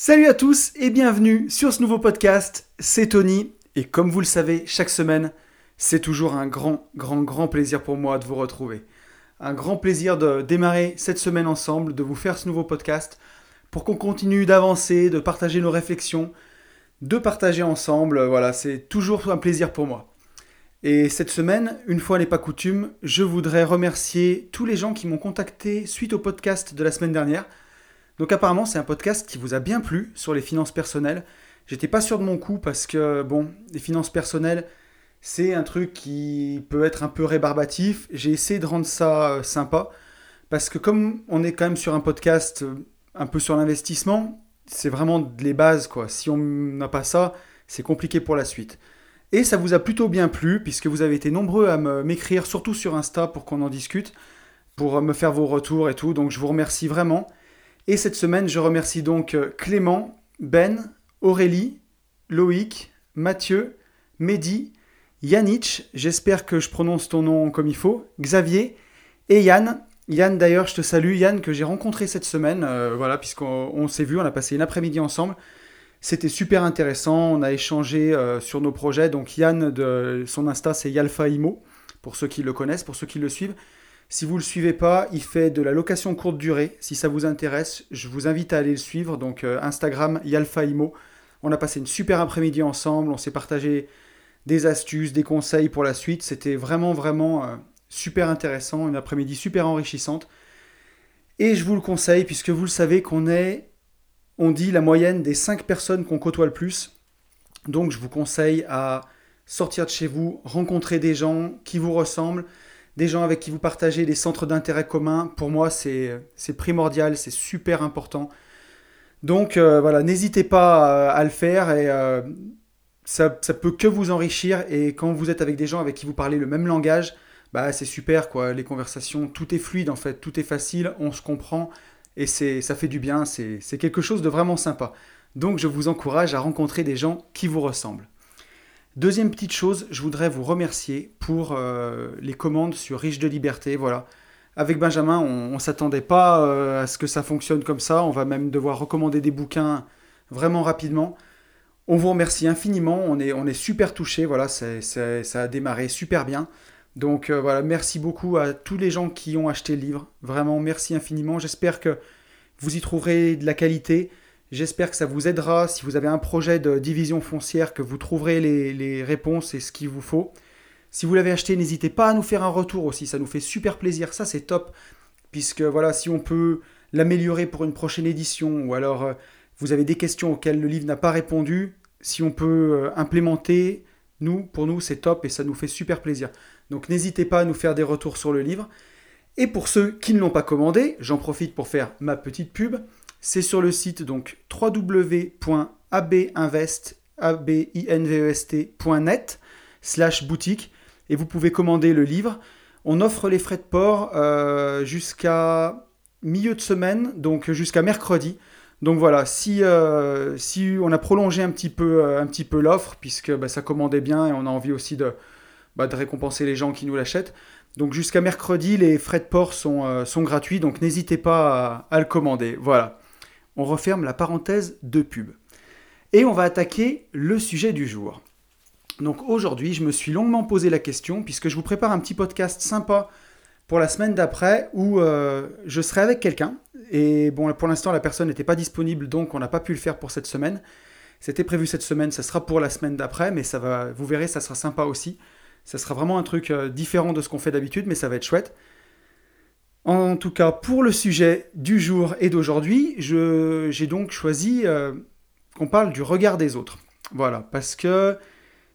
Salut à tous et bienvenue sur ce nouveau podcast. C'est Tony et comme vous le savez, chaque semaine, c'est toujours un grand, grand, grand plaisir pour moi de vous retrouver. Un grand plaisir de démarrer cette semaine ensemble, de vous faire ce nouveau podcast pour qu'on continue d'avancer, de partager nos réflexions, de partager ensemble. Voilà, c'est toujours un plaisir pour moi. Et cette semaine, une fois n'est pas coutume, je voudrais remercier tous les gens qui m'ont contacté suite au podcast de la semaine dernière. Donc apparemment, c'est un podcast qui vous a bien plu sur les finances personnelles. J'étais pas sûr de mon coup parce que, bon, les finances personnelles, c'est un truc qui peut être un peu rébarbatif. J'ai essayé de rendre ça euh, sympa parce que comme on est quand même sur un podcast euh, un peu sur l'investissement, c'est vraiment les bases, quoi. Si on n'a pas ça, c'est compliqué pour la suite. Et ça vous a plutôt bien plu puisque vous avez été nombreux à m'écrire, surtout sur Insta pour qu'on en discute, pour me faire vos retours et tout. Donc je vous remercie vraiment. Et cette semaine, je remercie donc euh, Clément, Ben, Aurélie, Loïc, Mathieu, Mehdi, Yannick, j'espère que je prononce ton nom comme il faut, Xavier et Yann. Yann d'ailleurs, je te salue, Yann que j'ai rencontré cette semaine, euh, voilà, puisqu'on s'est vu, on a passé une après-midi ensemble. C'était super intéressant, on a échangé euh, sur nos projets. Donc Yann, de son Insta, c'est Yalfa Imo, pour ceux qui le connaissent, pour ceux qui le suivent. Si vous ne le suivez pas, il fait de la location courte durée. Si ça vous intéresse, je vous invite à aller le suivre. Donc euh, Instagram, Yalfaimo. On a passé une super après-midi ensemble. On s'est partagé des astuces, des conseils pour la suite. C'était vraiment, vraiment euh, super intéressant. Une après-midi super enrichissante. Et je vous le conseille, puisque vous le savez qu'on est, on dit, la moyenne des 5 personnes qu'on côtoie le plus. Donc je vous conseille à sortir de chez vous, rencontrer des gens qui vous ressemblent des gens avec qui vous partagez des centres d'intérêt communs. Pour moi, c'est primordial, c'est super important. Donc euh, voilà, n'hésitez pas euh, à, le faire et euh, ça, ça peut que vous enrichir. Et quand vous êtes avec des gens avec qui vous parlez le même langage, bah c'est super quoi. Les conversations, tout est fluide en fait, tout est facile, on se comprend et ça fait du bien. C'est quelque chose de vraiment sympa. Donc je vous encourage à rencontrer des gens qui vous ressemblent. Deuxième petite chose, je voudrais vous remercier pour euh, les commandes sur Riche de Liberté. Voilà. Avec Benjamin, on ne s'attendait pas euh, à ce que ça fonctionne comme ça. On va même devoir recommander des bouquins vraiment rapidement. On vous remercie infiniment. On est, super touchés. Voilà, ça a démarré super bien. Donc euh, voilà, merci beaucoup à tous les gens qui ont acheté le livre. Vraiment, merci infiniment. J'espère que vous y trouverez de la qualité. J'espère que ça vous aidera si vous avez un projet de division foncière, que vous trouverez les, réponses et ce qu'il vous faut. Si vous l'avez acheté, n'hésitez pas à nous faire un retour aussi, ça nous fait super plaisir, ça c'est top, puisque voilà, si on peut l'améliorer pour une prochaine édition, ou alors euh, vous avez des questions auxquelles le livre n'a pas répondu, si on peut euh, implémenter, nous, pour nous c'est top et ça nous fait super plaisir. Donc n'hésitez pas à nous faire des retours sur le livre. Et pour ceux qui ne l'ont pas commandé, j'en profite pour faire ma petite pub. C'est sur le site donc www.abinvest.net slash boutique et vous pouvez commander le livre. On offre les frais de port euh, jusqu'à milieu de semaine, donc jusqu'à mercredi. Donc voilà, si, euh, on a prolongé un petit peu, euh, l'offre, puisque bah, ça commandait bien et on a envie aussi de, bah, de récompenser les gens qui nous l'achètent. Donc jusqu'à mercredi, les frais de port sont, sont gratuits, donc n'hésitez pas à, à, le commander. Voilà on referme la parenthèse de pub. Et on va attaquer le sujet du jour. Donc aujourd'hui, je me suis longuement posé la question, puisque je vous prépare un petit podcast sympa pour la semaine d'après, où euh, je serai avec quelqu'un. Et bon, pour l'instant, la personne n'était pas disponible, donc on n'a pas pu le faire pour cette semaine. C'était prévu cette semaine, ça sera pour la semaine d'après, mais ça va, vous verrez, ça sera sympa aussi. Ça sera vraiment un truc euh, différent de ce qu'on fait d'habitude, mais ça va être chouette. En tout cas, pour le sujet du jour et d'aujourd'hui, j'ai donc choisi euh, qu'on parle du regard des autres. Voilà, parce que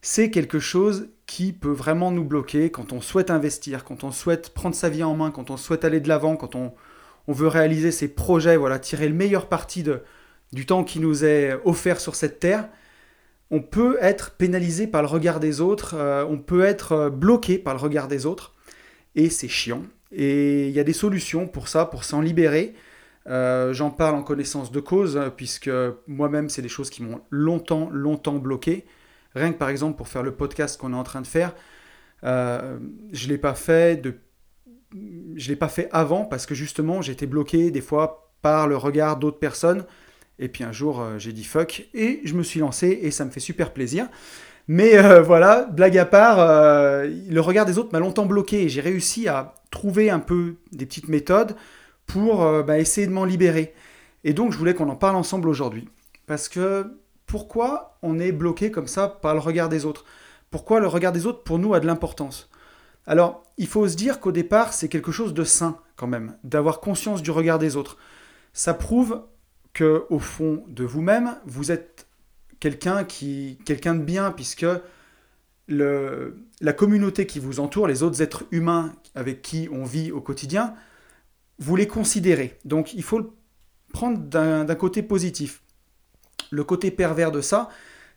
c'est quelque chose qui peut vraiment nous bloquer quand on souhaite investir, quand on souhaite prendre sa vie en main, quand on souhaite aller de l'avant, quand on, veut réaliser ses projets, voilà, tirer le meilleur parti du temps qui nous est offert sur cette terre. On peut être pénalisé par le regard des autres, euh, on peut être euh, bloqué par le regard des autres, et c'est chiant. Et il y a des solutions pour ça, pour s'en libérer. Euh, j'en parle en connaissance de cause, puisque moi-même, c'est des choses qui m'ont longtemps, longtemps bloqué. Rien que par exemple pour faire le podcast qu'on est en train de faire, euh, je ne l'ai pas fait de... Je l'ai pas fait avant parce que justement j'étais bloqué des fois par le regard d'autres personnes Et puis un jour, euh, j'ai dit fuck et je me suis lancé et ça me fait super plaisir. Mais euh, voilà, blague à part, euh, le regard des autres m'a longtemps bloqué et j'ai réussi à trouver un peu des petites méthodes pour bah, essayer de m'en libérer. Et donc, je voulais qu'on en parle ensemble aujourd'hui. Parce que pourquoi on est bloqué comme ça par le regard des autres? Pourquoi le regard des autres, pour nous, a de l'importance? Alors, il faut se dire qu'au départ, c'est quelque chose de sain, quand même, d'avoir conscience du regard des autres. Ça prouve que au fond de vous-même, vous êtes quelqu'un qui, quelqu'un de bien, puisque la communauté qui vous entoure, les autres êtres humains avec qui on vit au quotidien, vous les considérez. Donc il faut le prendre d'un côté positif. Le côté pervers de ça,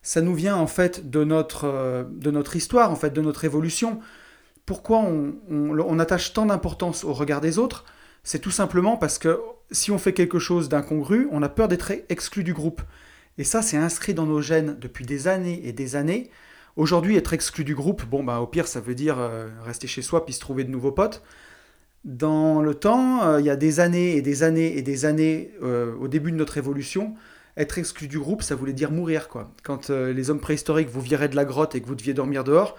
ça nous vient en fait de notre, euh, histoire, en fait, de notre évolution. Pourquoi on, on attache tant d'importance au regard des autres? C'est tout simplement parce que si on fait quelque chose d'incongru, on a peur d'être exclu du groupe. Et ça, c'est inscrit dans nos gènes depuis des années et des années. Aujourd'hui, être exclu du groupe, bon, bah, au pire, ça veut dire euh, rester chez soi puis se trouver de nouveaux potes. Dans le temps, euh, il y a des années et des années et des années, euh, au début de notre évolution, être exclu du groupe, ça voulait dire mourir, quoi. Quand les hommes préhistoriques vous viraient de la grotte et que vous deviez dormir dehors,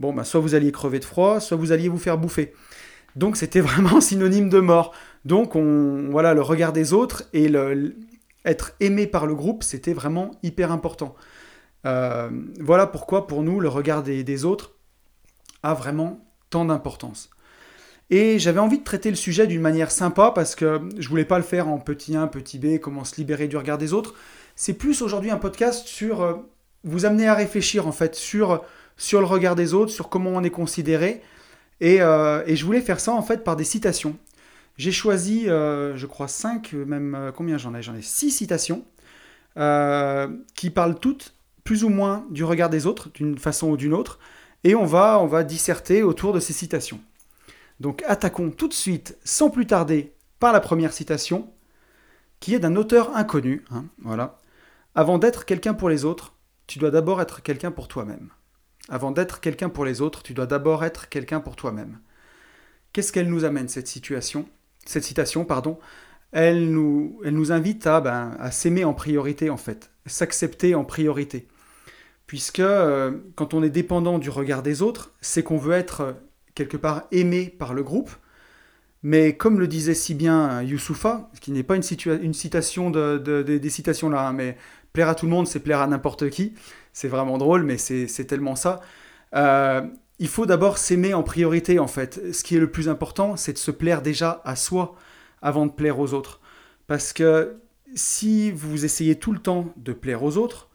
bon, bah, soit vous alliez crever de froid, soit vous alliez vous faire bouffer. Donc c'était vraiment synonyme de mort. Donc on, voilà, le regard des autres et le, être aimé par le groupe, c'était vraiment hyper important. Euh, voilà pourquoi pour nous, le regard des, autres a vraiment tant d'importance. Et j'avais envie de traiter le sujet d'une manière sympa parce que je voulais pas le faire en petit 1, petit B, comment se libérer du regard des autres. C'est plus aujourd'hui un podcast sur euh, vous amener à réfléchir en fait sur, le regard des autres, sur comment on est considéré. Et, euh, et je voulais faire ça en fait par des citations. J'ai choisi, euh, je crois, 5, même euh, combien j'en ai? J'en ai 6 citations euh, qui parlent toutes plus ou moins du regard des autres, d'une façon ou d'une autre, et on va, on va disserter autour de ces citations. Donc attaquons tout de suite, sans plus tarder, par la première citation, qui est d'un auteur inconnu. Hein, voilà. Avant d'être quelqu'un pour les autres, tu dois d'abord être quelqu'un pour toi-même. Avant d'être quelqu'un pour les autres, tu dois d'abord être quelqu'un pour toi-même. Qu'est-ce qu'elle nous amène, cette situation? Cette citation, pardon, elle nous, invite à, ben, à s'aimer en priorité, en fait, s'accepter en priorité. Puisque euh, quand on est dépendant du regard des autres, c'est qu'on veut être euh, quelque part aimé par le groupe. Mais comme le disait si bien Youssoufa, ce qui n'est pas une, citation de, des citations là, hein, mais plaire à tout le monde, c'est plaire à n'importe qui. C'est vraiment drôle, mais c'est tellement ça. Euh, il faut d'abord s'aimer en priorité en fait. Ce qui est le plus important, c'est de se plaire déjà à soi avant de plaire aux autres. Parce que si vous essayez tout le temps de plaire aux autres,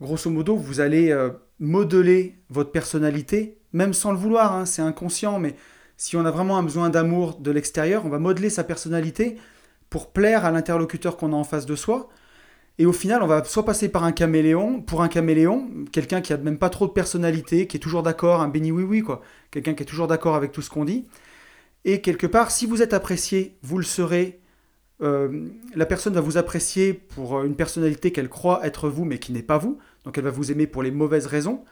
grosso modo, vous allez euh, modeler votre personnalité, même sans le vouloir, hein, c'est inconscient, mais si on a vraiment un besoin d'amour de l'extérieur, on va modeler sa personnalité pour plaire à l'interlocuteur qu'on a en face de soi, et au final, on va soit passer par un caméléon, pour un caméléon, quelqu'un qui a même pas trop de personnalité, qui est toujours d'accord, un béni oui oui quoi, quelqu'un qui est toujours d'accord avec tout ce qu'on dit. Et quelque part, si vous êtes apprécié, vous le serez. Euh, la personne va vous apprécier pour une personnalité qu'elle croit être vous, mais qui n'est pas vous. Donc elle va vous aimer pour les mauvaises raisons.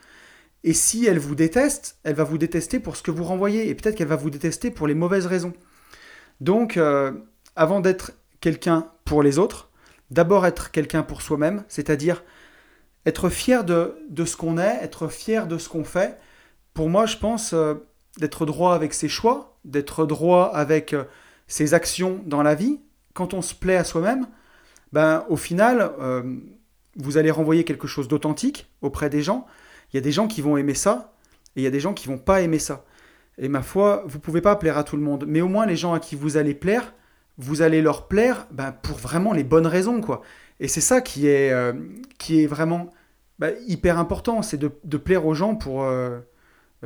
Et si elle vous déteste, elle va vous détester pour ce que vous renvoyez. Et peut-être qu'elle va vous détester pour les mauvaises raisons. Donc, euh, avant d'être quelqu'un pour les autres, d'abord être quelqu'un pour soi-même, c'est-à-dire être fier de, ce qu'on est, être fier de ce qu'on fait. Pour moi, je pense euh, d'être droit avec ses choix, d'être droit avec euh, ses actions dans la vie. Quand on se plaît à soi-même, ben, au final, euh, vous allez renvoyer quelque chose d'authentique auprès des gens. Il y a des gens qui vont aimer ça et il y a des gens qui vont pas aimer ça. Et ma foi, vous pouvez pas plaire à tout le monde, mais au moins les gens à qui vous allez plaire, vous allez leur plaire ben, pour vraiment les bonnes raisons, quoi. Et c'est ça qui est, euh, qui est vraiment ben, hyper important, c'est de, plaire aux gens pour, euh,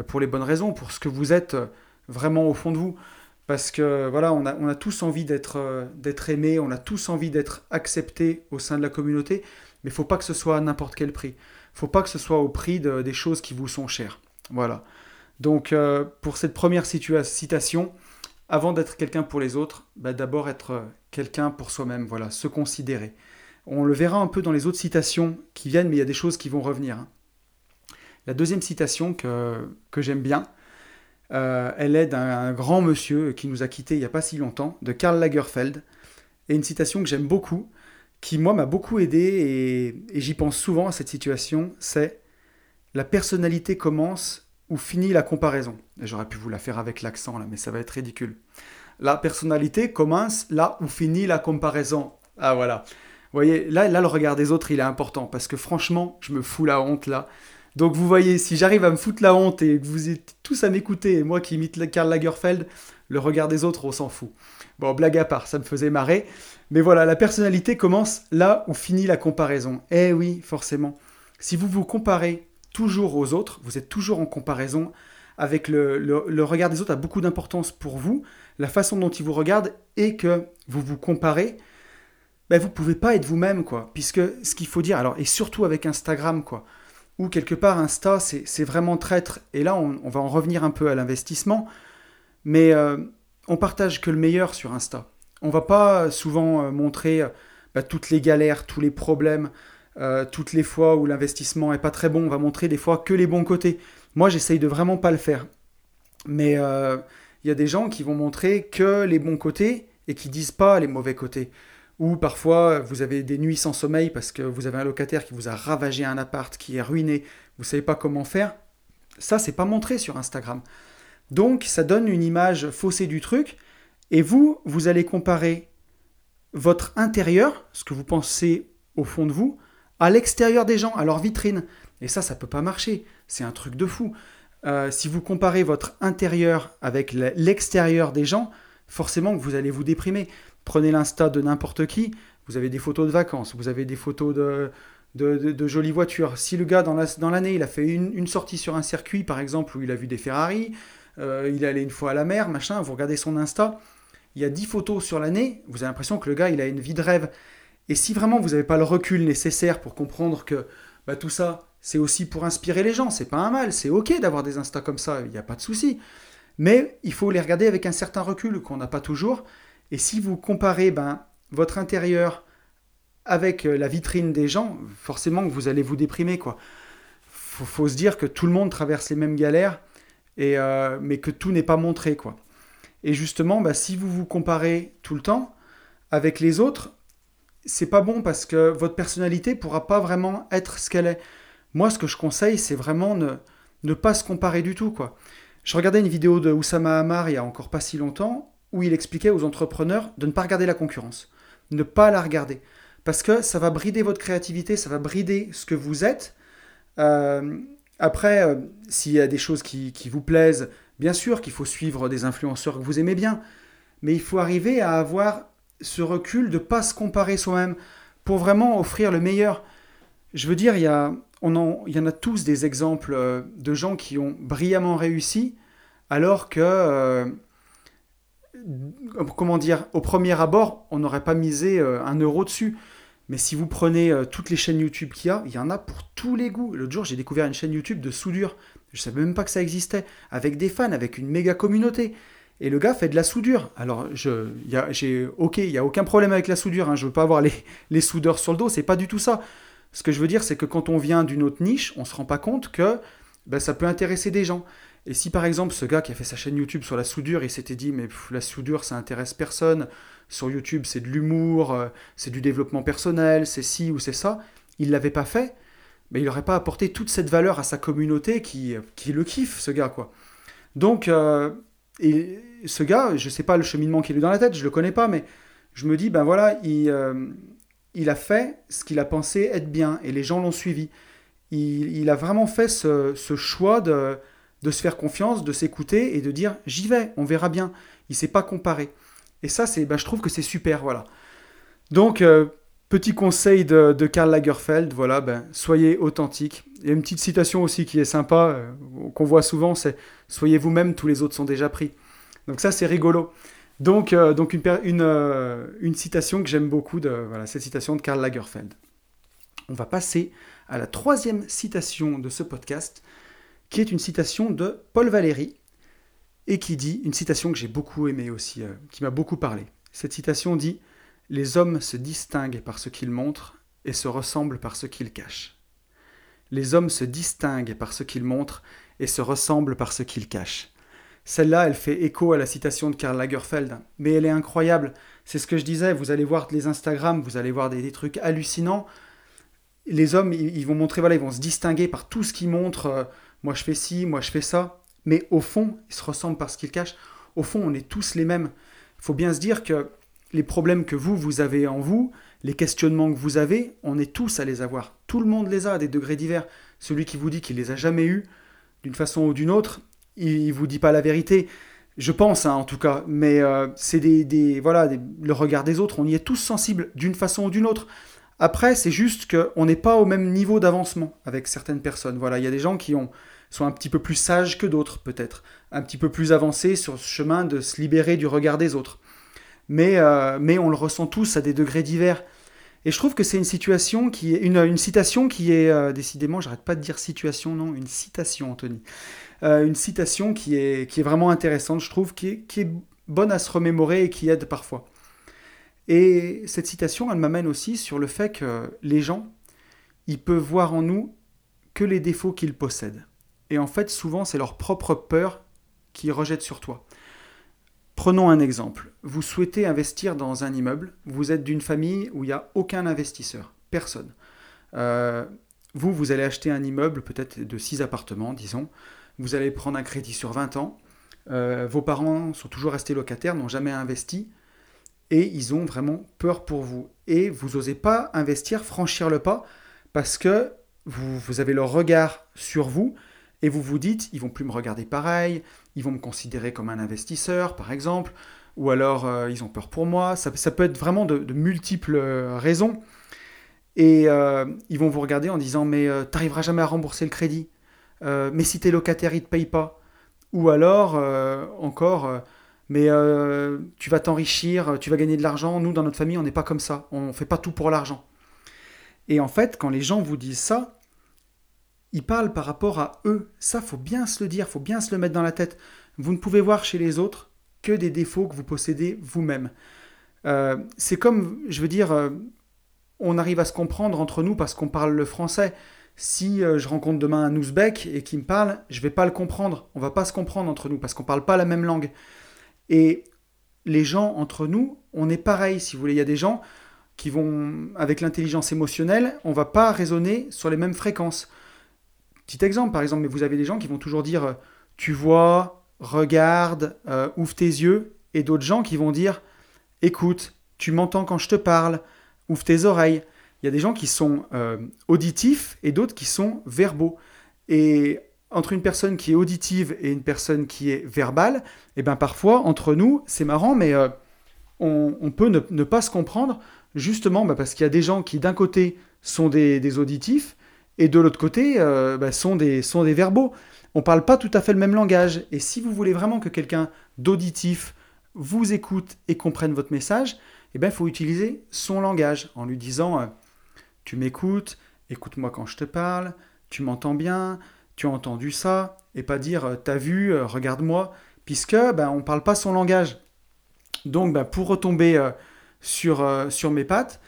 pour les bonnes raisons, pour ce que vous êtes euh, vraiment au fond de vous. Parce que voilà, on a, on a tous envie d'être d'être aimé, on a tous envie d'être accepté au sein de la communauté, mais il faut pas que ce soit à n'importe quel prix. Faut pas que ce soit au prix de, des choses qui vous sont chères. Voilà. Donc pour cette première citation, avant d'être quelqu'un pour les autres, bah, d'abord être euh, quelqu'un pour soi-même, voilà, se considérer. On le verra un peu dans les autres citations qui viennent, mais il y a des choses qui vont revenir. Hein. La deuxième citation que, que j'aime bien, euh, elle est d'un grand monsieur qui nous a quittés il n'y a pas si longtemps, de Karl Lagerfeld, et une citation que j'aime beaucoup, qui, moi, m'a beaucoup aidé et, j'y pense souvent à cette situation, c'est la personnalité commence ou finit la comparaison. J'aurais pu vous la faire avec l'accent là, mais ça va être ridicule. La personnalité commence là où finit la comparaison. Ah voilà. Vous voyez, là, là, le regard des autres, il est important parce que franchement, je me fous la honte là. Donc vous voyez, si j'arrive à me foutre la honte et que vous êtes tous à m'écouter, et moi qui imite Karl Lagerfeld, le regard des autres, on s'en fout. Bon, blague à part, ça me faisait marrer. Mais voilà, la personnalité commence là où finit la comparaison. Eh oui, forcément. Si vous vous comparez toujours aux autres, vous êtes toujours en comparaison avec le, regard des autres a beaucoup d'importance pour vous, la façon dont ils vous regardent et que vous vous comparez, ben vous pouvez pas être vous-même, quoi. Puisque ce qu'il faut dire, alors, et surtout avec Instagram, quoi, où quelque part Insta, c'est vraiment traître. Et là, on, va en revenir un peu à l'investissement, mais euh, on partage que le meilleur sur Insta. On va pas souvent euh, montrer euh, bah, toutes les galères, tous les problèmes, euh, toutes les fois où l'investissement est pas très bon. On va montrer des fois que les bons côtés. Moi, j'essaye de vraiment pas le faire. Mais il y a des gens qui vont montrer que les bons côtés et qui disent pas les mauvais côtés. Ou parfois, vous avez des nuits sans sommeil parce que vous avez un locataire qui vous a ravagé un appart, qui est ruiné, vous savez pas comment faire. Ça, c'est pas montré sur Instagram. Donc, ça donne une image faussée du truc. Et vous, vous allez comparer votre intérieur, ce que vous pensez au fond de vous, à l'extérieur des gens, à leur vitrine. Et ça, ça ne peut pas marcher. C'est un truc de fou. Euh, si vous comparez votre intérieur avec l'extérieur des gens, forcément que vous allez vous déprimer. Prenez l'insta de n'importe qui, vous avez des photos de vacances, vous avez des photos de, jolies voitures. Si le gars, dans l'année, il a fait une, sortie sur un circuit, par exemple, où il a vu des Ferrari, euh, il est allé une fois à la mer, machin, vous regardez son Insta, il y a 10 photos sur l'année, vous avez l'impression que le gars, il a une vie de rêve. Et si vraiment vous n'avez pas le recul nécessaire pour comprendre que bah, tout ça, c'est aussi pour inspirer les gens, c'est pas un mal, c'est ok d'avoir des Insta comme ça, il n'y a pas de souci. Mais il faut les regarder avec un certain recul qu'on n'a pas toujours. Et si vous comparez ben, votre intérieur avec euh, la vitrine des gens, forcément vous allez vous déprimer. quoi. Faut, se dire que tout le monde traverse les mêmes galères, euh, mais que tout n'est pas montré. quoi. Et justement, bah, si vous vous comparez tout le temps avec les autres, c'est pas bon parce que votre personnalité pourra pas vraiment être ce qu'elle est. Moi, ce que je conseille, c'est vraiment ne, ne pas se comparer du tout, quoi. Je regardais une vidéo de Oussama Hamar il y a encore pas si longtemps où il expliquait aux entrepreneurs de ne pas regarder la concurrence, ne pas la regarder, parce que ça va brider votre créativité, ça va brider ce que vous êtes. Euh, après, euh, s'il y a des choses qui, qui vous plaisent, Bien sûr qu'il faut suivre des influenceurs que vous aimez bien, mais il faut arriver à avoir ce recul de ne pas se comparer soi-même pour vraiment offrir le meilleur. Je veux dire, il y, a, on en a tous des exemples euh, de gens qui ont brillamment réussi alors que, euh, comment dire, au premier abord, on n'aurait pas misé euh, un euro dessus. Mais si vous prenez toutes les chaînes YouTube qu'il y a, il y en a pour tous les goûts. L'autre jour, j'ai découvert une chaîne YouTube de soudure. Je savais même pas que ça existait. Avec des fans, avec une méga communauté. Et le gars fait de la soudure. Alors, je, y a, j'ai, ok, il n'y a aucun problème avec la soudure. Hein. Je veux pas avoir les, les soudeurs sur le dos. C'est pas du tout ça. Ce que je veux dire, c'est que quand on vient d'une autre niche, on se rend pas compte que ben, ça peut intéresser des gens. Et si par exemple ce gars qui a fait sa chaîne YouTube sur la soudure, il s'était dit mais la soudure ça intéresse personne, sur YouTube c'est de l'humour, euh, c'est du développement personnel, c'est ci ou c'est ça, il l'avait pas fait, mais il n'aurait pas apporté toute cette valeur à sa communauté qui, qui le kiffe, ce gars, quoi. Donc, euh, et ce gars, je ne sais pas le cheminement qu'il a eu dans la tête, je ne le connais pas, mais je me dis, ben voilà, il, euh, il a fait ce qu'il a pensé être bien, et les gens l'ont suivi. Il, a vraiment fait ce, ce choix de, de, se faire confiance, de s'écouter et de dire, j'y vais, on verra bien. Il s'est pas comparé. Et ça, c'est, ben, je trouve que c'est super, voilà. Donc, euh, Petit conseil de, Karl Lagerfeld, voilà, ben, soyez authentique. A une petite citation aussi qui est sympa, euh, qu'on voit souvent, c'est Soyez vous-même, tous les autres sont déjà pris. Donc ça, c'est rigolo. Donc, euh, donc une, une, euh, une, citation que j'aime beaucoup, de, voilà, cette citation de Karl Lagerfeld. On va passer à la troisième citation de ce podcast, qui est une citation de Paul Valéry, et qui dit, une citation que j'ai beaucoup aimée aussi, qui m'a beaucoup parlé. Cette citation dit les hommes se distinguent par ce qu'ils montrent et se ressemblent par ce qu'ils cachent. Les hommes se distinguent par ce qu'ils montrent et se ressemblent par ce qu'ils cachent. Celle-là, elle fait écho à la citation de Karl Lagerfeld, mais elle est incroyable. C'est ce que je disais, vous allez voir les Instagram, vous allez voir des, trucs hallucinants. Les hommes, ils, vont montrer, voilà, ils vont se distinguer par tout ce qu'ils montrent. Euh, moi, je fais ci, moi, je fais ça. Mais au fond, ils se ressemblent par ce qu'ils cachent. Au fond, on est tous les mêmes. Il faut bien se dire que les problèmes que vous, vous avez en vous, les questionnements que vous avez, on est tous à les avoir. Tout le monde les a à des degrés divers. Celui qui vous dit qu'il les a jamais eus, d'une façon ou d'une autre, il, ne vous dit pas la vérité. Je pense, hein, en tout cas, mais euh, c'est des, voilà, le regard des autres. On y est tous sensibles d'une façon ou d'une autre. Après, c'est juste qu'on n'est pas au même niveau d'avancement avec certaines personnes. Voilà, il y a des gens qui ont, sont un petit peu plus sages que d'autres, peut-être, un petit peu plus avancés sur ce chemin de se libérer du regard des autres. Mais, euh, mais on le ressent tous à des degrés divers. Et je trouve que c'est une situation qui est une, citation qui est euh, décidément, j'arrête pas de dire situation, non, une citation, Anthony. Euh, une citation qui est, qui est vraiment intéressante, je trouve, qui est, qui est bonne à se remémorer et qui aide parfois. Et cette citation, elle m'amène aussi sur le fait que les gens, ils peuvent voir en nous que les défauts qu'ils possèdent. Et en fait, souvent, c'est leur propre peur qui rejette sur toi. Prenons un exemple. Vous souhaitez investir dans un immeuble, vous êtes d'une famille où il n'y a aucun investisseur, personne. Euh, vous, vous allez acheter un immeuble peut-être de 6 appartements, disons. Vous allez prendre un crédit sur 20 ans. Euh, vos parents sont toujours restés locataires, n'ont jamais investi. Et ils ont vraiment peur pour vous. Et vous n'osez pas investir, franchir le pas, parce que vous, vous avez leur regard sur vous et vous vous dites, ils vont plus me regarder pareil, ils vont me considérer comme un investisseur, par exemple, ou alors euh, ils ont peur pour moi. Ça, peut être vraiment de, multiples euh, raisons. Et euh, ils vont vous regarder en disant, mais tu n'arriveras jamais à rembourser le crédit. mais si tes locataires, ils ne te payent pas. Ou alors, encore, mais tu vas t'enrichir, tu vas gagner de l'argent. Nous, dans notre famille, on n'est pas comme ça. On ne fait pas tout pour l'argent. Et en fait, quand les gens vous disent ça, ils parlent par rapport à eux. Ça, faut bien se le dire, faut bien se le mettre dans la tête. Vous ne pouvez voir chez les autres que des défauts que vous possédez vous-même. Euh, c'est comme, je veux dire, euh, on arrive à se comprendre entre nous parce qu'on parle le français. Si euh, je rencontre demain un ouzbek et qui me parle, je vais pas le comprendre. On va pas se comprendre entre nous parce qu'on parle pas la même langue. Et les gens entre nous, on est pareil. Si vous voulez, il y a des gens qui vont, avec l'intelligence émotionnelle, on va pas raisonner sur les mêmes fréquences. Petit exemple, par exemple, mais vous avez des gens qui vont toujours dire euh, tu vois, regarde, euh, ouvre tes yeux, et d'autres gens qui vont dire écoute, tu m'entends quand je te parle, ouvre tes oreilles. Il y a des gens qui sont euh, auditifs et d'autres qui sont verbaux. Et entre une personne qui est auditive et une personne qui est verbale, et eh ben parfois, entre nous, c'est marrant, mais on, peut ne, pas se comprendre, justement bah, parce qu'il y a des gens qui, d'un côté, sont des auditifs, et de l'autre côté euh, bah, sont, des, sont des verbaux. On ne parle pas tout à fait le même langage. Et si vous voulez vraiment que quelqu'un d'auditif vous écoute et comprenne votre message, eh ben, il faut utiliser son langage en lui disant euh, Tu m'écoutes, écoute-moi quand je te parle, tu m'entends bien, tu as entendu ça, et pas dire euh, T'as vu, regarde-moi, puisque ben, on ne parle pas son langage. Donc, ben, pour retomber sur mes pattes,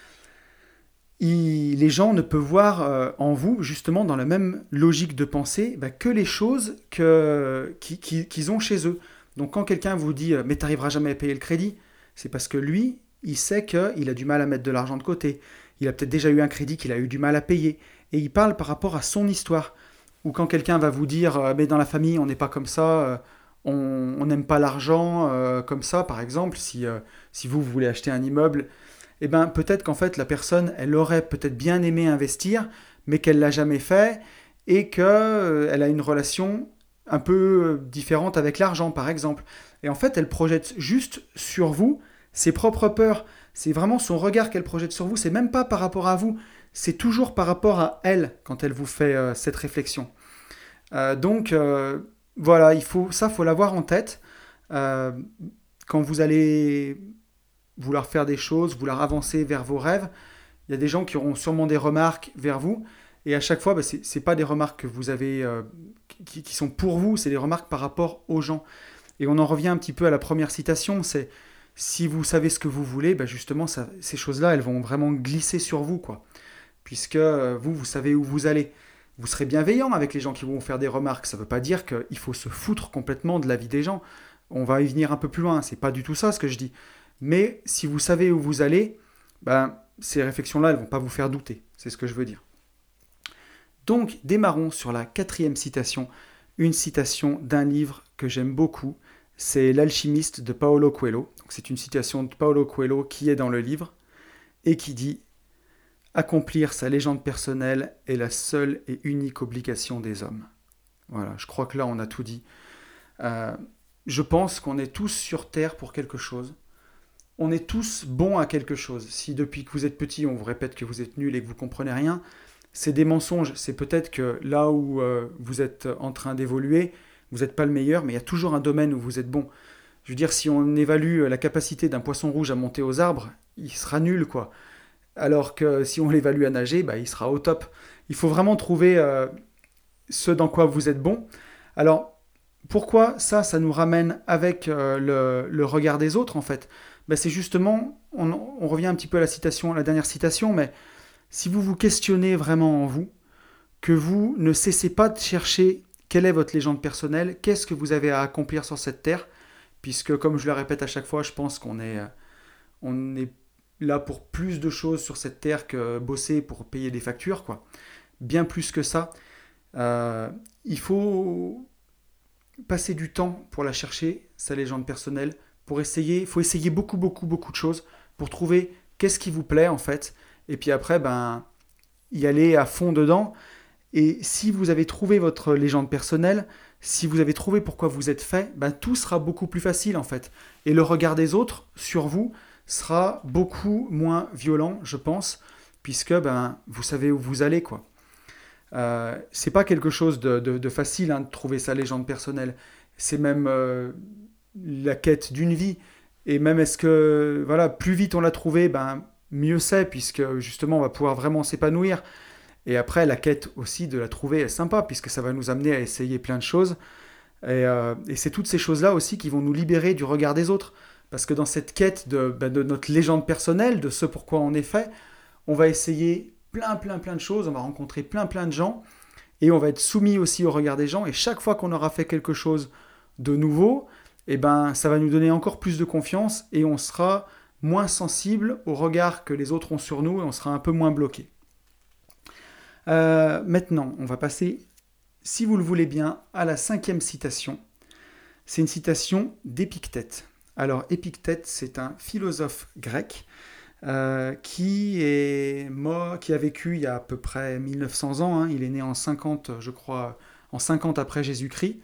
les gens ne peuvent voir euh, en vous, justement, dans la même logique de pensée, bah, que les choses qu'ils ont chez eux. Donc quand quelqu'un vous dit euh, mais tu n'arriveras jamais à payer le crédit, c'est parce que lui, il sait qu'il a du mal à mettre de l'argent de côté. Il a peut-être déjà eu un crédit qu'il a eu du mal à payer. Et il parle par rapport à son histoire. Ou quand quelqu'un va vous dire euh, mais dans la famille on n'est pas comme ça, on n'aime pas l'argent comme ça, par exemple, si, si vous, vous voulez acheter un immeuble eh ben, peut-être qu'en fait la personne, elle aurait peut-être bien aimé investir, mais qu'elle l'a jamais fait et qu'elle euh, a une relation un peu euh, différente avec l'argent, par exemple. Et en fait, elle projette juste sur vous ses propres peurs. C'est vraiment son regard qu'elle projette sur vous. C'est même pas par rapport à vous. C'est toujours par rapport à elle quand elle vous fait euh, cette réflexion. donc voilà, il faut ça, faut l'avoir en tête quand vous allez vouloir faire des choses, vouloir avancer vers vos rêves. Il y a des gens qui auront sûrement des remarques vers vous. Et à chaque fois, bah, ce n'est pas des remarques que vous avez, euh, qui, sont pour vous, c'est des remarques par rapport aux gens. Et on en revient un petit peu à la première citation, c'est si vous savez ce que vous voulez, bah, justement, ces choses-là, elles vont vraiment glisser sur vous, quoi. Puisque euh, vous, vous savez où vous allez. vous serez bienveillant avec les gens qui vont faire des remarques. Ça ne veut pas dire qu'il faut se foutre complètement de la vie des gens. On va y venir un peu plus loin. C'est pas du tout ça ce que je dis. Mais si vous savez où vous allez, ben, ces réflexions-là, elles vont pas vous faire douter. C'est ce que je veux dire. Donc, démarrons sur la quatrième citation, une citation d'un livre que j'aime beaucoup. C'est L'alchimiste de Paolo Coelho. C'est une citation de Paolo Coelho qui est dans le livre et qui dit Accomplir sa légende personnelle est la seule et unique obligation des hommes. Voilà, je crois que là on a tout dit. Euh, je pense qu'on est tous sur Terre pour quelque chose. On est tous bons à quelque chose. Si depuis que vous êtes petit on vous répète que vous êtes nul et que vous comprenez rien, c'est des mensonges. C'est peut-être que là où euh, vous êtes en train d'évoluer, vous n'êtes pas le meilleur, mais il y a toujours un domaine où vous êtes bon. Je veux dire, si on évalue la capacité d'un poisson rouge à monter aux arbres, il sera nul, quoi alors que si on l'évalue à nager, bah, il sera au top. Il faut vraiment trouver euh, ce dans quoi vous êtes bon. Alors, pourquoi ça, ça nous ramène avec euh, le, regard des autres, en fait? Bah, C'est justement, on, revient un petit peu à la citation, à la dernière citation, mais si vous vous questionnez vraiment en vous, que vous ne cessez pas de chercher quelle est votre légende personnelle, qu'est-ce que vous avez à accomplir sur cette terre, puisque comme je le répète à chaque fois, je pense qu'on est, euh, on est là pour plus de choses sur cette terre que bosser pour payer des factures, quoi. Bien plus que ça. Euh, il faut passer du temps pour la chercher, sa légende personnelle, pour essayer, il faut essayer beaucoup, beaucoup, beaucoup de choses pour trouver qu'est-ce qui vous plaît en fait, et puis après, ben, y aller à fond dedans. Et si vous avez trouvé votre légende personnelle, si vous avez trouvé pourquoi vous êtes fait, ben, tout sera beaucoup plus facile en fait. Et le regard des autres sur vous, sera beaucoup moins violent, je pense, puisque ben, vous savez où vous allez. quoi. Euh, c'est pas quelque chose de, facile hein, de trouver sa légende personnelle. C'est même euh, la quête d'une vie. Et même est-ce que, voilà, plus vite on l'a trouvé, ben, mieux c'est, puisque justement on va pouvoir vraiment s'épanouir. Et après, la quête aussi de la trouver est sympa, puisque ça va nous amener à essayer plein de choses. Et, euh, et c'est toutes ces choses-là aussi qui vont nous libérer du regard des autres. Parce que dans cette quête bah, de, notre légende personnelle, de ce pourquoi on est fait, on va essayer plein, plein, plein de choses, on va rencontrer plein, plein de gens, et on va être soumis aussi au regard des gens. Et chaque fois qu'on aura fait quelque chose de nouveau, eh ben, ça va nous donner encore plus de confiance et on sera moins sensible au regard que les autres ont sur nous et on sera un peu moins bloqué. Euh, maintenant, on va passer, si vous le voulez bien, à la cinquième citation. C'est une citation d'Épictète. Alors Épictète, c'est un philosophe grec euh, qui est mort, qui a vécu il y a à peu près 1900 ans. Hein. il est né en 50, je crois, en 50 après Jésus-Christ.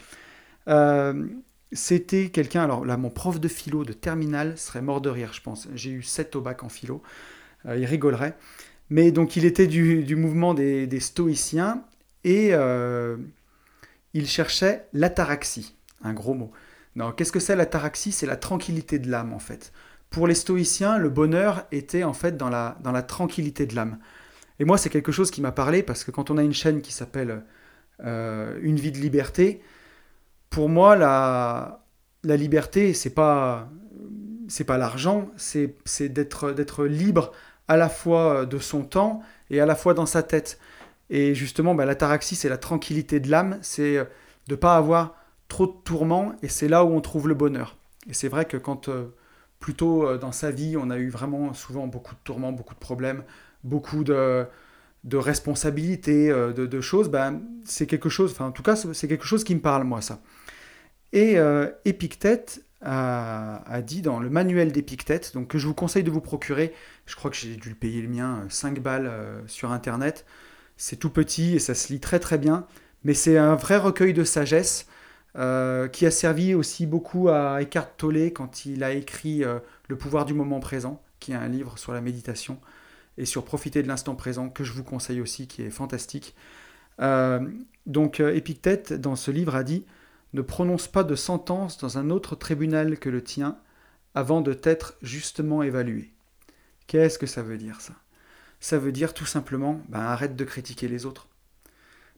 Euh, c'était quelqu'un, alors là, mon prof de philo de terminale serait mort de rire, je pense. J'ai eu 7 au bac en philo, euh, il rigolerait. Mais donc, il était du, mouvement des, stoïciens et il cherchait l'ataraxie, un gros mot. Non, qu'est-ce que c'est l'ataraxie? C'est la tranquillité de l'âme en fait. Pour les stoïciens, le bonheur était en fait dans la, dans la tranquillité de l'âme. Et moi, c'est quelque chose qui m'a parlé parce que quand on a une chaîne qui s'appelle euh, Une vie de liberté, pour moi, la, liberté, c'est pas c'est pas l'argent, c'est d'être d'être libre à la fois de son temps et à la fois dans sa tête. Et justement, bah, l'ataraxie, c'est la tranquillité de l'âme, c'est de pas avoir trop de tourments et c'est là où on trouve le bonheur. Et c'est vrai que quand euh, plutôt euh, dans sa vie on a eu vraiment souvent beaucoup de tourments, beaucoup de problèmes, beaucoup de, de responsabilités, euh, de, choses, ben, c'est quelque chose, enfin en tout cas c'est quelque chose qui me parle moi ça. Et Épictète a, dit dans le manuel d'Épictète, donc que je vous conseille de vous procurer, je crois que j'ai dû le payer le mien 5 balles sur internet, c'est tout petit et ça se lit très très bien, mais c'est un vrai recueil de sagesse euh, qui a servi aussi beaucoup à Eckhart Tolle quand il a écrit euh, Le pouvoir du moment présent, qui est un livre sur la méditation et sur profiter de l'instant présent, que je vous conseille aussi, qui est fantastique. Euh, donc Épictète, dans ce livre, a dit Ne prononce pas de sentence dans un autre tribunal que le tien avant de t'être justement évalué. Qu'est-ce que ça veut dire ça? Ça veut dire tout simplement ben, arrête de critiquer les autres.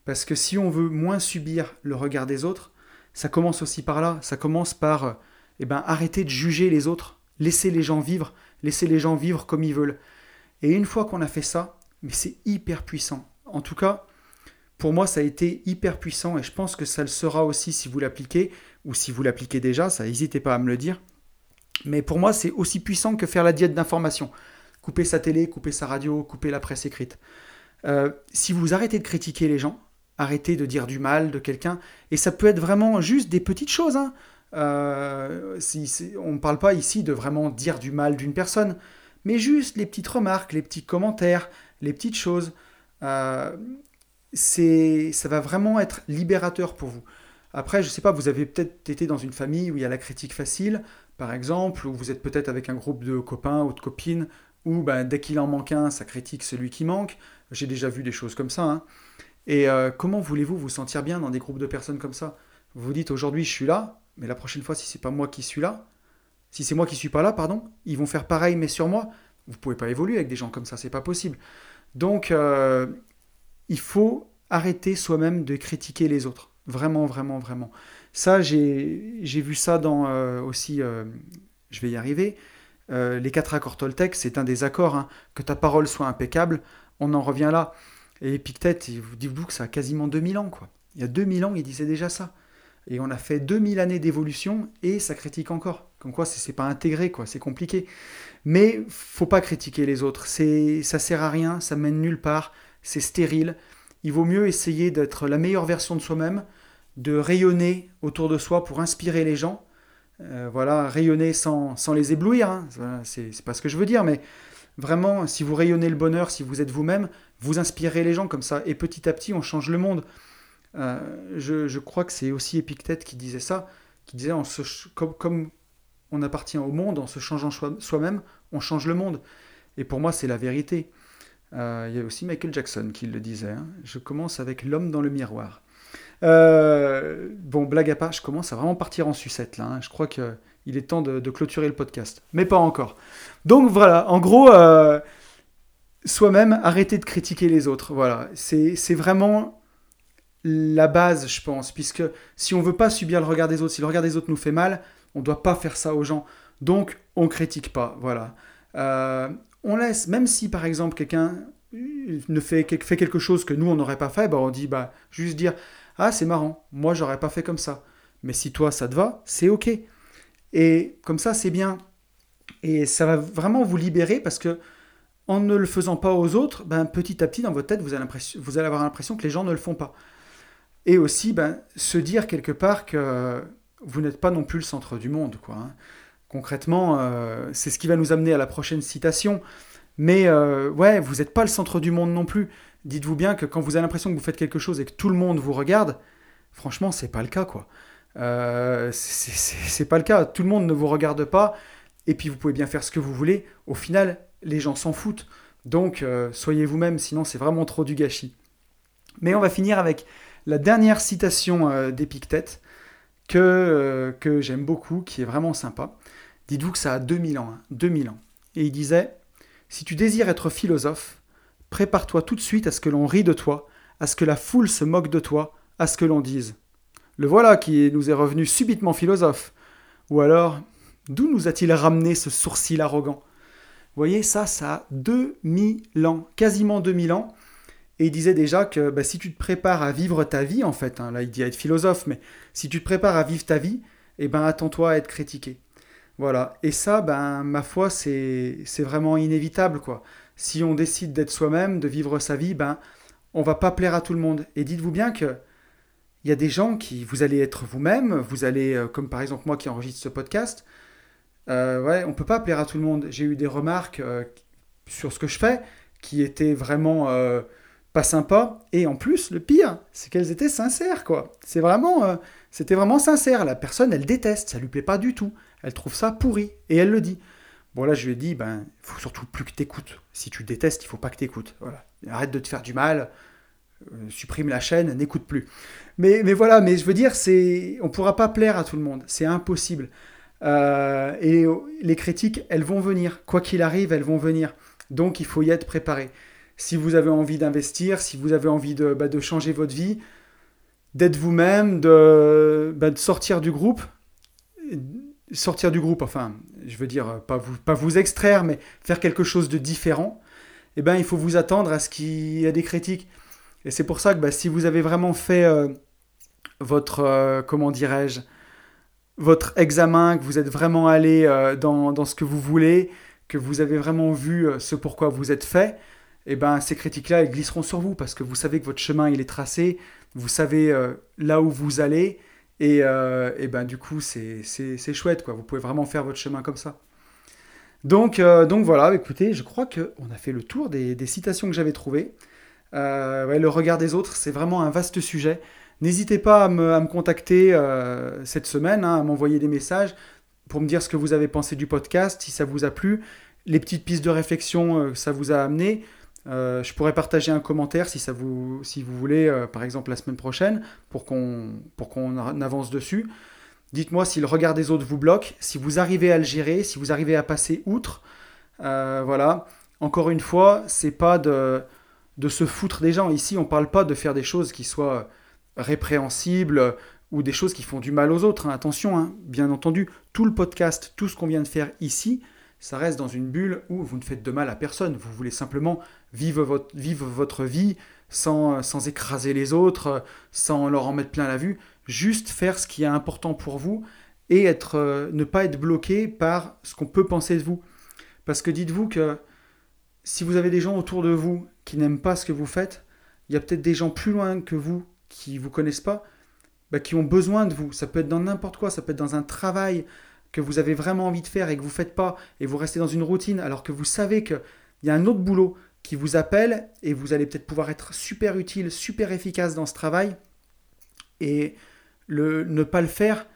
Parce que si on veut moins subir le regard des autres, ça commence aussi par là. Ça commence par eh ben, arrêter de juger les autres, laisser les gens vivre, laisser les gens vivre comme ils veulent. Et une fois qu'on a fait ça, mais c'est hyper puissant. En tout cas, pour moi, ça a été hyper puissant et je pense que ça le sera aussi si vous l'appliquez ou si vous l'appliquez déjà, ça n'hésitez pas à me le dire. Mais pour moi, c'est aussi puissant que faire la diète d'information. Couper sa télé, couper sa radio, couper la presse écrite. Euh, si vous arrêtez de critiquer les gens, arrêtez de dire du mal de quelqu'un, et ça peut être vraiment juste des petites choses. Hein. Euh, on ne parle pas ici de vraiment dire du mal d'une personne, mais juste les petites remarques, les petits commentaires, les petites choses. Euh, ça va vraiment être libérateur pour vous. Après, je ne sais pas, vous avez peut-être été dans une famille où il y a la critique facile, par exemple, ou vous êtes peut-être avec un groupe de copains ou de copines, où ben, dès qu'il en manque un, ça critique celui qui manque. J'ai déjà vu des choses comme ça. Hein. Et euh, comment voulez-vous vous sentir bien dans des groupes de personnes comme ça? Vous vous dites aujourd'hui je suis là, mais la prochaine fois si c'est pas moi qui suis là, si c'est moi qui suis pas là, pardon, ils vont faire pareil mais sur moi. Vous pouvez pas évoluer avec des gens comme ça, c'est pas possible. Donc euh, il faut arrêter soi-même de critiquer les autres. Vraiment, vraiment, vraiment. Ça, j'ai vu ça dans euh, aussi, euh, je vais y arriver, euh, les quatre accords Toltec, c'est un des accords, hein. que ta parole soit impeccable, on en revient là. Et Epictète, dites-vous que ça a quasiment 2000 ans, quoi. Il y a 2000 ans, il disait déjà ça. Et on a fait 2000 années d'évolution et ça critique encore. Comme quoi, c'est pas intégré. C'est compliqué. Mais faut pas critiquer les autres. C'est, ça sert à rien, ça mène nulle part c'est stérile. Il vaut mieux essayer d'être la meilleure version de soi-même, de rayonner autour de soi pour inspirer les gens. Euh, voilà, rayonner sans, les éblouir, hein. c'est pas ce que je veux dire, mais vraiment, si vous rayonnez le bonheur, si vous êtes vous-même, vous inspirez les gens comme ça, et petit à petit, on change le monde. Euh, je, crois que c'est aussi Épictète qui disait ça, qui disait on comme, comme, on appartient au monde, en se changeant soi-même, on change le monde. Et pour moi, c'est la vérité. Euh, il y a aussi Michael Jackson qui le disait. Hein. Je commence avec l'homme dans le miroir. Euh, bon, blague à part, je commence à vraiment partir en sucette là. Hein. Je crois qu'il est temps de, clôturer le podcast. Mais pas encore. Donc voilà, en gros, euh, soi-même, arrêtez de critiquer les autres. Voilà, c'est vraiment la base, je pense. Puisque si on veut pas subir le regard des autres, si le regard des autres nous fait mal, on doit pas faire ça aux gens. Donc, on critique pas. Voilà on laisse, même si par exemple quelqu'un ne fait, quelque chose que nous on n'aurait pas fait, bah on dit bah juste dire ah c'est marrant, moi j'aurais pas fait comme ça. Mais si toi ça te va, c'est ok. Et comme ça c'est bien. Et ça va vraiment vous libérer parce que en ne le faisant pas aux autres, ben, petit à petit dans votre tête vous allez, vous allez avoir l'impression que les gens ne le font pas. Et aussi ben, se dire quelque part que vous n'êtes pas non plus le centre du monde. quoi. Hein. Concrètement, euh, c'est ce qui va nous amener à la prochaine citation. Mais euh, ouais, vous n'êtes pas le centre du monde non plus. Dites-vous bien que quand vous avez l'impression que vous faites quelque chose et que tout le monde vous regarde, franchement, c'est pas le cas, quoi. Euh, c'est pas le cas. Tout le monde ne vous regarde pas. Et puis vous pouvez bien faire ce que vous voulez. Au final, les gens s'en foutent. Donc soyez vous-même, sinon c'est vraiment trop du gâchis. Mais on va finir avec la dernière citation d'Épictète que j'aime beaucoup, qui est vraiment sympa. Dites-vous que ça a 2000 ans, 2000 hein. ans. Et il disait, si tu désires être philosophe, prépare-toi tout de suite à ce que l'on rit de toi, à ce que la foule se moque de toi, à ce que l'on dise. Le voilà qui nous est revenu subitement philosophe. Ou alors, d'où nous a-t-il ramené ce sourcil arrogant? Vous voyez, ça, ça a 2000 ans, quasiment 2000 ans. Et il disait déjà que bah, si tu te prépares à vivre ta vie, en fait, hein, là il dit à être philosophe, mais si tu te prépares à vivre ta vie, eh ben attends-toi à être critiqué. Voilà. Et ça, ben, ma foi, c'est vraiment inévitable, quoi. Si on décide d'être soi-même, de vivre sa vie, ben, on va pas plaire à tout le monde. Et dites-vous bien que il y a des gens qui, vous allez être vous-même, vous allez, euh, comme par exemple moi qui enregistre ce podcast, euh, ouais, on peut pas plaire à tout le monde. J'ai eu des remarques euh, sur ce que je fais qui étaient vraiment euh, pas sympas. Et en plus, le pire, c'est qu'elles étaient sincères, quoi. C'est vraiment, c'était vraiment sincère. La personne, elle déteste, ça lui plaît pas du tout. Elle trouve ça pourri. Et elle le dit. Bon, là, je lui ai dit, ben, faut surtout plus que t'écoutes. Si tu détestes, il faut pas que t'écoutes. Voilà. Arrête de te faire du mal. Euh, supprime la chaîne, n'écoute plus. Mais, voilà, mais je veux dire, c'est, on pourra pas plaire à tout le monde. C'est impossible. Euh, et les critiques, elles vont venir. Quoi qu'il arrive, elles vont venir. Donc, il faut y être préparé. Si vous avez envie d'investir, si vous avez envie de, bah, changer votre vie, d'être vous-même, de, bah, de sortir du groupe, sortir du groupe, enfin, je veux dire, pas vous, pas vous extraire, mais faire quelque chose de différent, eh ben, il faut vous attendre à ce qu'il y ait des critiques. Et c'est pour ça que bah, si vous avez vraiment fait votre, comment dirais-je, votre examen, que vous êtes vraiment allé dans, dans, ce que vous voulez, que vous avez vraiment vu ce pourquoi vous êtes fait, eh ben ces critiques-là, elles glisseront sur vous parce que vous savez que votre chemin, il est tracé, vous savez là où vous allez, et, et ben du coup, c'est chouette, quoi. Vous pouvez vraiment faire votre chemin comme ça. Donc, euh, donc voilà, écoutez, je crois qu'on a fait le tour des, citations que j'avais trouvées. Euh, le regard des autres, c'est vraiment un vaste sujet. N'hésitez pas à me, contacter euh, cette semaine, hein, à m'envoyer des messages pour me dire ce que vous avez pensé du podcast, si ça vous a plu, les petites pistes de réflexion que ça vous a amené. Je pourrais partager un commentaire si, ça vous, si vous voulez, par exemple la semaine prochaine, pour qu'on avance dessus. Dites-moi si le regard des autres vous bloque, si vous arrivez à le gérer, si vous arrivez à passer outre. Euh, voilà. Encore une fois, c'est pas de, de se foutre des gens. Ici, on parle pas de faire des choses qui soient répréhensibles ou des choses qui font du mal aux autres. Hein. Attention, hein. bien entendu, tout le podcast, tout ce qu'on vient de faire ici, ça reste dans une bulle où vous ne faites de mal à personne. Vous voulez simplement vivre votre, votre vie sans, sans écraser les autres, sans leur en mettre plein la vue juste faire ce qui est important pour vous et être, euh, ne pas être bloqué par ce qu'on peut penser de vous. Parce que dites-vous que si vous avez des gens autour de vous qui n'aiment pas ce que vous faites, il y a peut-être des gens plus loin que vous qui ne vous connaissent pas, bah, qui ont besoin de vous. Ça peut être dans n'importe quoi, ça peut être dans un travail que vous avez vraiment envie de faire et que vous faites pas, et vous restez dans une routine alors que vous savez qu'il y a un autre boulot qui vous appelle et vous allez peut-être pouvoir être super utile, super efficace dans ce travail. Et le, ne pas le faire,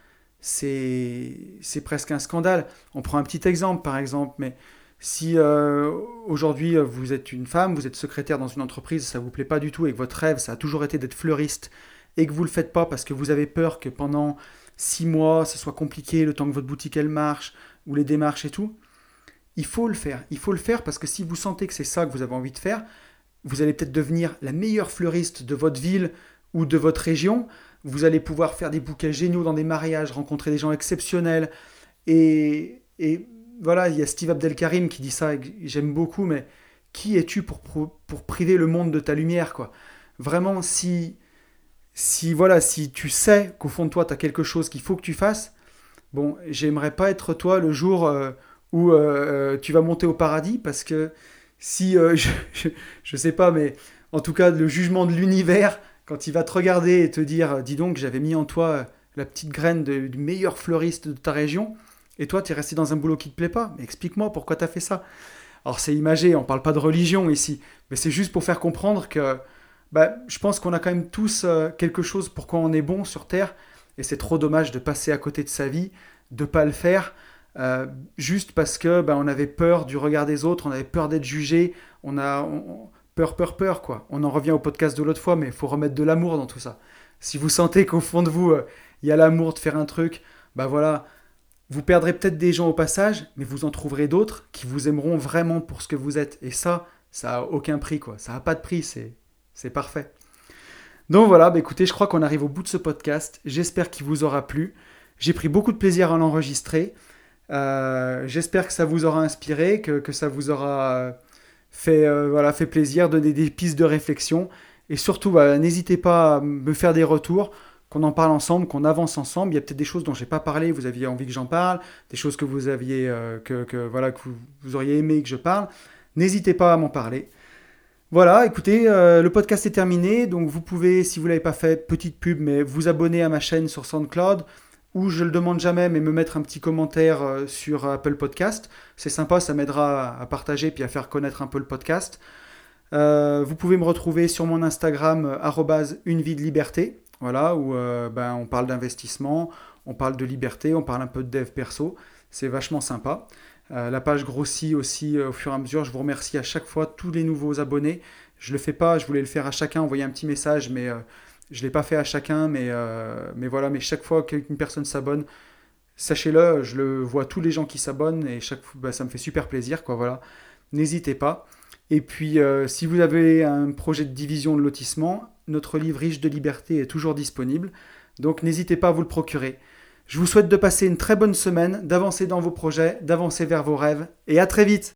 c'est presque un scandale. On prend un petit exemple, par exemple, mais si euh, aujourd'hui vous êtes une femme, vous êtes secrétaire dans une entreprise, ça ne vous plaît pas du tout et que votre rêve, ça a toujours été d'être fleuriste et que vous ne le faites pas parce que vous avez peur que pendant six mois, ce soit compliqué, le temps que votre boutique elle marche, ou les démarches et tout, il faut le faire. Il faut le faire parce que si vous sentez que c'est ça que vous avez envie de faire, vous allez peut-être devenir la meilleure fleuriste de votre ville ou de votre région, vous allez pouvoir faire des bouquets géniaux dans des mariages, rencontrer des gens exceptionnels. Et, voilà, il y a Steve Abdelkarim qui dit ça, j'aime beaucoup, mais qui es-tu pour, pour, priver le monde de ta lumière quoi? Vraiment, si, si, voilà, si tu sais qu'au fond de toi, tu as quelque chose qu'il faut que tu fasses, bon, j'aimerais pas être toi le jour euh, où euh, tu vas monter au paradis, parce que si, euh, je, je sais pas, mais en tout cas, le jugement de l'univers quand il va te regarder et te dire Dis donc, j'avais mis en toi la petite graine du meilleur fleuriste de ta région, et toi, tu es resté dans un boulot qui te plaît pas. Mais explique-moi pourquoi tu as fait ça. Alors, c'est imagé, on parle pas de religion ici, mais c'est juste pour faire comprendre que bah, je pense qu'on a quand même tous euh, quelque chose pour quoi on est bon sur Terre, et c'est trop dommage de passer à côté de sa vie, de pas le faire. Euh, juste parce que bah, on avait peur du regard des autres, on avait peur d'être jugé, on a, peur, peur, peur, quoi. On en revient au podcast de l'autre fois, mais il faut remettre de l'amour dans tout ça. Si vous sentez qu'au fond de vous, euh, il y a l'amour de faire un truc, bah voilà, vous perdrez peut-être des gens au passage, mais vous en trouverez d'autres qui vous aimeront vraiment pour ce que vous êtes. Et ça, ça a aucun prix, quoi. Ça n'a pas de prix, c'est, c'est parfait. Donc voilà, bah écoutez, je crois qu'on arrive au bout de ce podcast. J'espère qu'il vous aura plu. J'ai pris beaucoup de plaisir à l'enregistrer. Euh, j'espère que ça vous aura inspiré, que, que ça vous aura fait, euh, voilà, fait plaisir, donner des pistes de réflexion. Et surtout, bah, n'hésitez pas à me faire des retours, qu'on en parle ensemble, qu'on avance ensemble. Il y a peut-être des choses dont je n'ai pas parlé, vous aviez envie que j'en parle, des choses que vous aviez, euh, que, voilà, que vous, auriez aimé que je parle. N'hésitez pas à m'en parler. Voilà, écoutez, euh, le podcast est terminé, donc vous pouvez, si vous l'avez pas fait, petite pub, mais vous abonner à ma chaîne sur SoundCloud, ou je le demande jamais, mais me mettre un petit commentaire euh, sur Apple Podcast. C'est sympa, ça m'aidera à partager puis à faire connaître un peu le podcast. Euh, vous pouvez me retrouver sur mon Instagram euh, une vie de liberté, voilà, où ben, on parle d'investissement, on parle de liberté, on parle un peu de dev perso. C'est vachement sympa. la page grossit aussi au fur et à mesure. Je vous remercie à chaque fois tous les nouveaux abonnés. Je le fais pas, je voulais le faire à chacun, envoyer un petit message, mais je ne l'ai pas fait à chacun, mais, euh, mais voilà, mais chaque fois qu'une personne s'abonne, sachez-le, je le vois tous les gens qui s'abonnent et chaque fois, bah, ça me fait super plaisir, quoi, voilà. N'hésitez pas. Et puis, euh, si vous avez un projet de division de lotissement, notre livre Riche de liberté est toujours disponible. Donc, n'hésitez pas à vous le procurer. Je vous souhaite de passer une très bonne semaine, d'avancer dans vos projets, d'avancer vers vos rêves, et à très vite